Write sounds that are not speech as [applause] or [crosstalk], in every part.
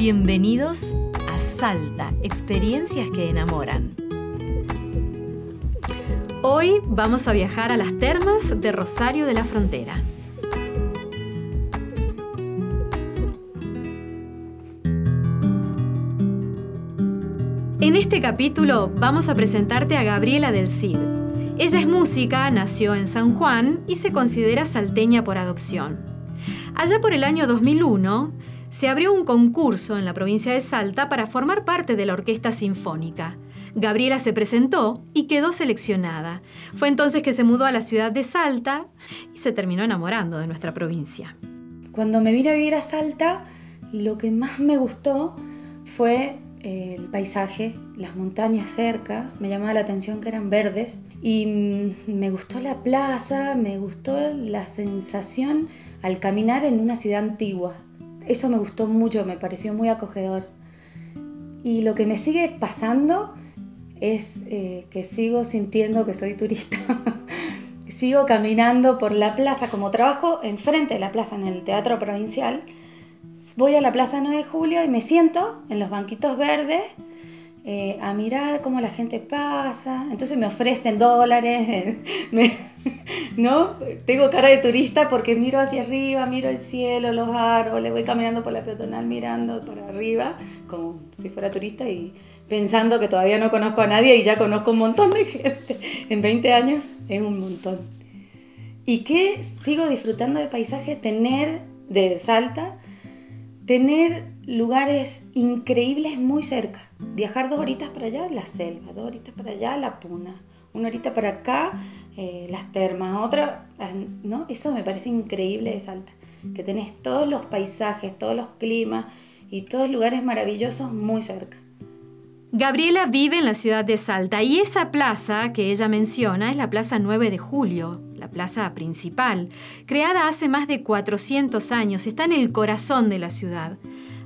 Bienvenidos a Salta, experiencias que enamoran. Hoy vamos a viajar a las termas de Rosario de la Frontera. En este capítulo vamos a presentarte a Gabriela del Cid. Ella es música, nació en San Juan y se considera salteña por adopción. Allá por el año 2001 se abrió un concurso en la provincia de Salta para formar parte de la Orquesta Sinfónica. Gabriela se presentó y quedó seleccionada. Fue entonces que se mudó a la ciudad de Salta y se terminó enamorando de nuestra provincia. Cuando me vine a vivir a Salta, lo que más me gustó fue eh, el paisaje, las montañas cerca, me llamaba la atención que eran verdes y mm, me gustó la plaza, me gustó la sensación al caminar en una ciudad antigua. Eso me gustó mucho, me pareció muy acogedor. Y lo que me sigue pasando es eh, que sigo sintiendo que soy turista. [laughs] sigo caminando por la plaza, como trabajo enfrente de la plaza en el Teatro Provincial, voy a la Plaza 9 de Julio y me siento en los banquitos verdes eh, a mirar cómo la gente pasa. Entonces me ofrecen dólares, [laughs] ¿no? Tengo cara de turista porque miro hacia arriba, miro el cielo, los árboles, voy caminando por la peatonal mirando para arriba, como si fuera turista y pensando que todavía no conozco a nadie y ya conozco un montón de gente. En 20 años es un montón. Y que sigo disfrutando de paisaje, tener de Salta, tener lugares increíbles muy cerca. Viajar dos horitas para allá, la selva, dos horitas para allá, la puna, una horita para acá, eh, las termas, otra, ¿no? Eso me parece increíble de Salta, que tenés todos los paisajes, todos los climas y todos lugares maravillosos muy cerca. Gabriela vive en la ciudad de Salta y esa plaza que ella menciona es la Plaza 9 de Julio, la plaza principal, creada hace más de 400 años, está en el corazón de la ciudad.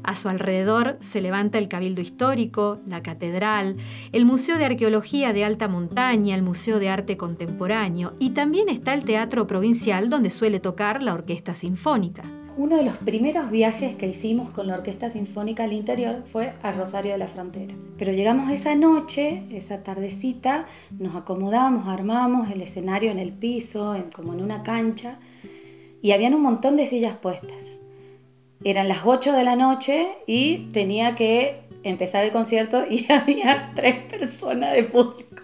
A su alrededor se levanta el Cabildo Histórico, la Catedral, el Museo de Arqueología de Alta Montaña, el Museo de Arte Contemporáneo y también está el Teatro Provincial donde suele tocar la Orquesta Sinfónica. Uno de los primeros viajes que hicimos con la Orquesta Sinfónica al interior fue a Rosario de la Frontera. Pero llegamos esa noche, esa tardecita, nos acomodamos, armamos el escenario en el piso, como en una cancha, y habían un montón de sillas puestas. Eran las 8 de la noche y tenía que empezar el concierto y [laughs] había tres personas de público.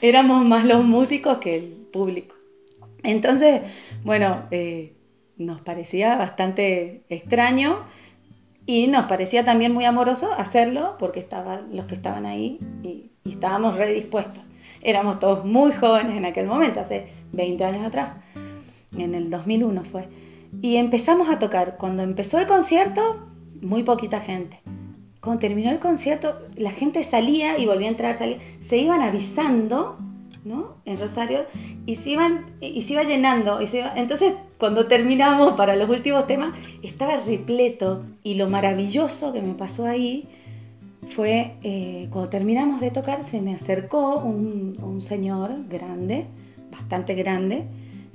Éramos más los músicos que el público. Entonces, bueno, eh, nos parecía bastante extraño y nos parecía también muy amoroso hacerlo porque estaban los que estaban ahí y, estábamos redispuestos. Éramos todos muy jóvenes en aquel momento, hace 20 años atrás, en el 2001 fue. Y empezamos a tocar. Cuando empezó el concierto, muy poquita gente. Cuando terminó el concierto, la gente salía y volvía a entrar. Se iban avisando ¿no? En Rosario, y se, iban, y se iba llenando. Se Entonces, cuando terminamos para los últimos temas, estaba repleto. Y lo maravilloso que me pasó ahí fue, eh, cuando terminamos de tocar, se me acercó un, señor grande, bastante grande,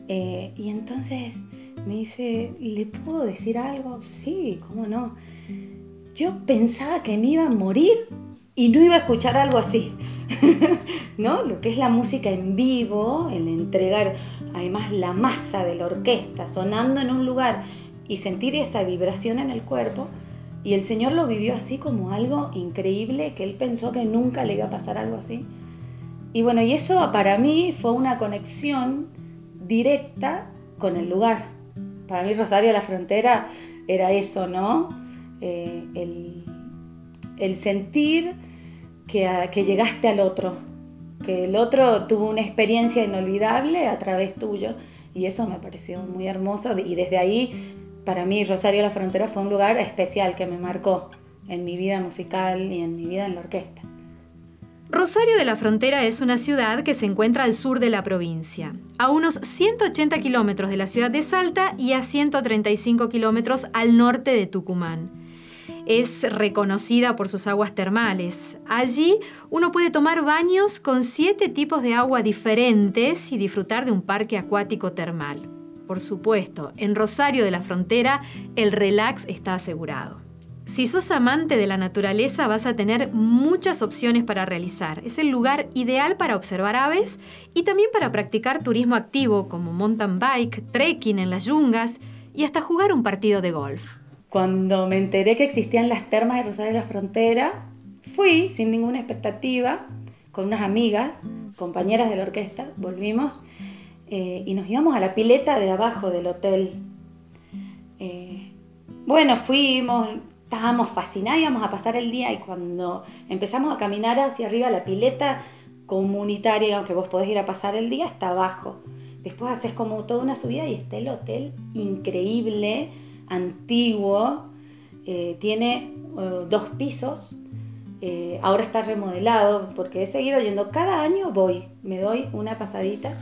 eh, y entonces me dice, ¿le puedo decir algo? Sí, ¿cómo no? Yo pensaba que me iba a morir y no iba a escuchar algo así. [laughs] ¿No? Lo que es la música en vivo, el entregar además la masa de la orquesta sonando en un lugar y sentir esa vibración en el cuerpo. Y el Señor lo vivió así como algo increíble, que él pensó que nunca le iba a pasar algo así. Y bueno, y eso para mí fue una conexión directa con el lugar. Para mí Rosario la Frontera era eso, ¿no? Eh, el, sentir que, llegaste al otro, que el otro tuvo una experiencia inolvidable a través tuyo y eso me pareció muy hermoso y desde ahí para mí Rosario la Frontera fue un lugar especial que me marcó en mi vida musical y en mi vida en la orquesta. Rosario de la Frontera es una ciudad que se encuentra al sur de la provincia, a unos 180 kilómetros de la ciudad de Salta y a 135 kilómetros al norte de Tucumán. Es reconocida por sus aguas termales. Allí uno puede tomar baños con siete tipos de agua diferentes y disfrutar de un parque acuático termal. Por supuesto, en Rosario de la Frontera el relax está asegurado. Si sos amante de la naturaleza vas a tener muchas opciones para realizar. Es el lugar ideal para observar aves y también para practicar turismo activo como mountain bike, trekking en las yungas y hasta jugar un partido de golf. Cuando me enteré que existían las termas de Rosario de la Frontera, fui sin ninguna expectativa con unas amigas, compañeras de la orquesta, volvimos eh, y nos íbamos a la pileta de abajo del hotel. Eh, bueno, fuimos, estábamos fascinados, íbamos a pasar el día y cuando empezamos a caminar hacia arriba, la pileta comunitaria, aunque vos podés ir a pasar el día, está abajo. Después haces como toda una subida y está el hotel increíble, antiguo, eh, tiene eh, dos pisos, eh, ahora está remodelado porque he seguido yendo, cada año voy, me doy una pasadita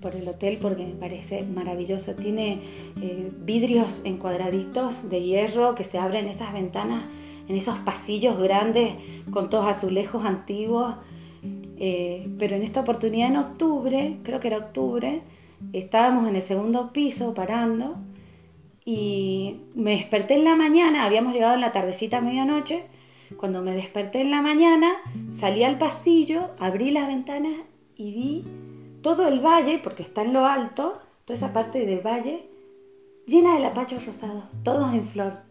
por el hotel porque me parece maravilloso. Tiene eh, vidrios encuadraditos de hierro que se abren esas ventanas en esos pasillos grandes con todos azulejos antiguos. Eh, pero en esta oportunidad en octubre, creo que era octubre, estábamos en el segundo piso parando y me desperté en la mañana, habíamos llegado en la tardecita a medianoche, cuando me desperté en la mañana salí al pasillo, abrí las ventanas y vi todo el valle, porque está en lo alto, toda esa parte del valle, llena de lapachos rosados, todos en flor.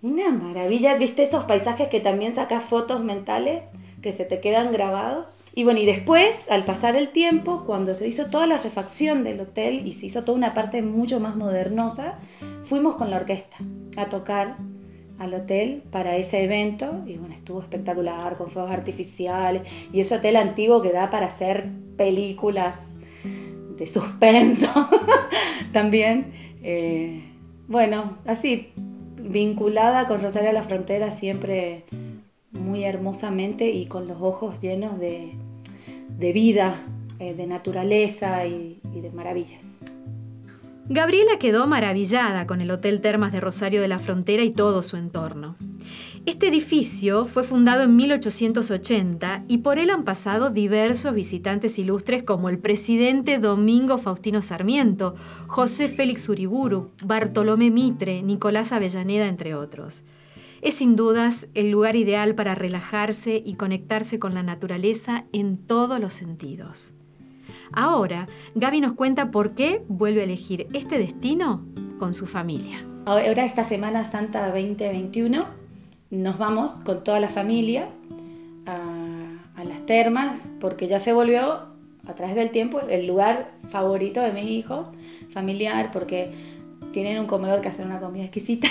Una maravilla, viste esos paisajes que también sacas fotos mentales que se te quedan grabados. Y bueno, y después, al pasar el tiempo, cuando se hizo toda la refacción del hotel y se hizo toda una parte mucho más modernosa, fuimos con la orquesta a tocar al hotel para ese evento y bueno, estuvo espectacular con fuegos artificiales y ese hotel antiguo que da para hacer películas de suspenso [laughs] también. Eh, bueno, así, vinculada con Rosario de la Frontera siempre muy hermosamente y con los ojos llenos de, vida, eh, de naturaleza y de maravillas. Gabriela quedó maravillada con el Hotel Termas de Rosario de la Frontera y todo su entorno. Este edificio fue fundado en 1880 y por él han pasado diversos visitantes ilustres como el presidente Domingo Faustino Sarmiento, José Félix Uriburu, Bartolomé Mitre, Nicolás Avellaneda, entre otros. Es sin dudas el lugar ideal para relajarse y conectarse con la naturaleza en todos los sentidos. Ahora, Gaby nos cuenta por qué vuelve a elegir este destino con su familia. Ahora esta Semana Santa 2021 nos vamos con toda la familia a, las termas porque ya se volvió a través del tiempo el lugar favorito de mis hijos, familiar, porque tienen un comedor que hace una comida exquisita,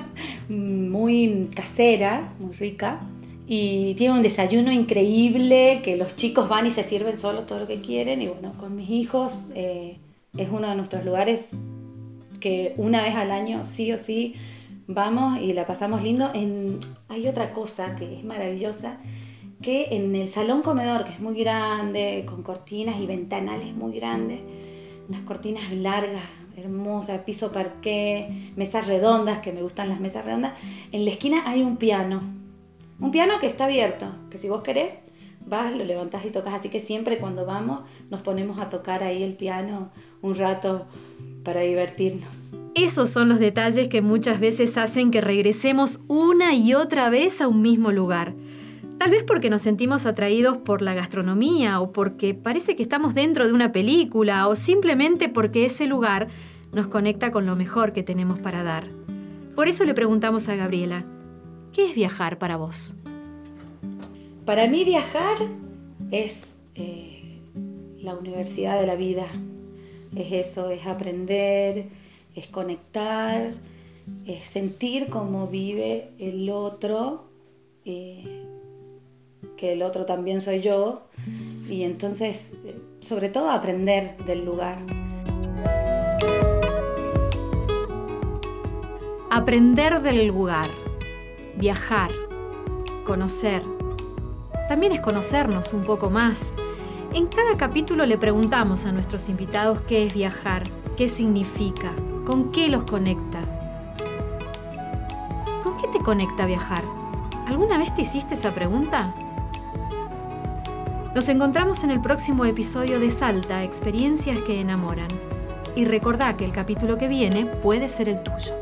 [laughs] muy casera, muy rica y tiene un desayuno increíble que los chicos van y se sirven solos todo lo que quieren y bueno, con mis hijos eh, es uno de nuestros lugares que una vez al año sí o sí vamos y la pasamos lindo. En, hay otra cosa que es maravillosa, que en el salón comedor, que es muy grande, con cortinas y ventanales muy grandes, unas cortinas largas, hermosas, piso parqué, mesas redondas, que me gustan las mesas redondas, en la esquina hay un piano un piano que está abierto, que si vos querés, vas, lo levantás y tocas. Así que siempre cuando vamos nos ponemos a tocar ahí el piano un rato para divertirnos. Esos son los detalles que muchas veces hacen que regresemos una y otra vez a un mismo lugar. Tal vez porque nos sentimos atraídos por la gastronomía o porque parece que estamos dentro de una película o simplemente porque ese lugar nos conecta con lo mejor que tenemos para dar. Por eso le preguntamos a Gabriela, ¿Qué es viajar para vos? Para mí viajar es eh, la universidad de la vida. Es eso, es aprender, es conectar, es sentir cómo vive el otro, eh, que el otro también soy yo, y entonces, eh, sobre todo, aprender del lugar. aprender del lugar, viajar, conocer. También es conocernos un poco más. En cada capítulo le preguntamos a nuestros invitados qué es viajar, qué significa, con qué los conecta. ¿Con qué te conecta viajar? ¿Alguna vez te hiciste esa pregunta? Nos encontramos en el próximo episodio de Salta, Experiencias que enamoran. Y recordá que el capítulo que viene puede ser el tuyo.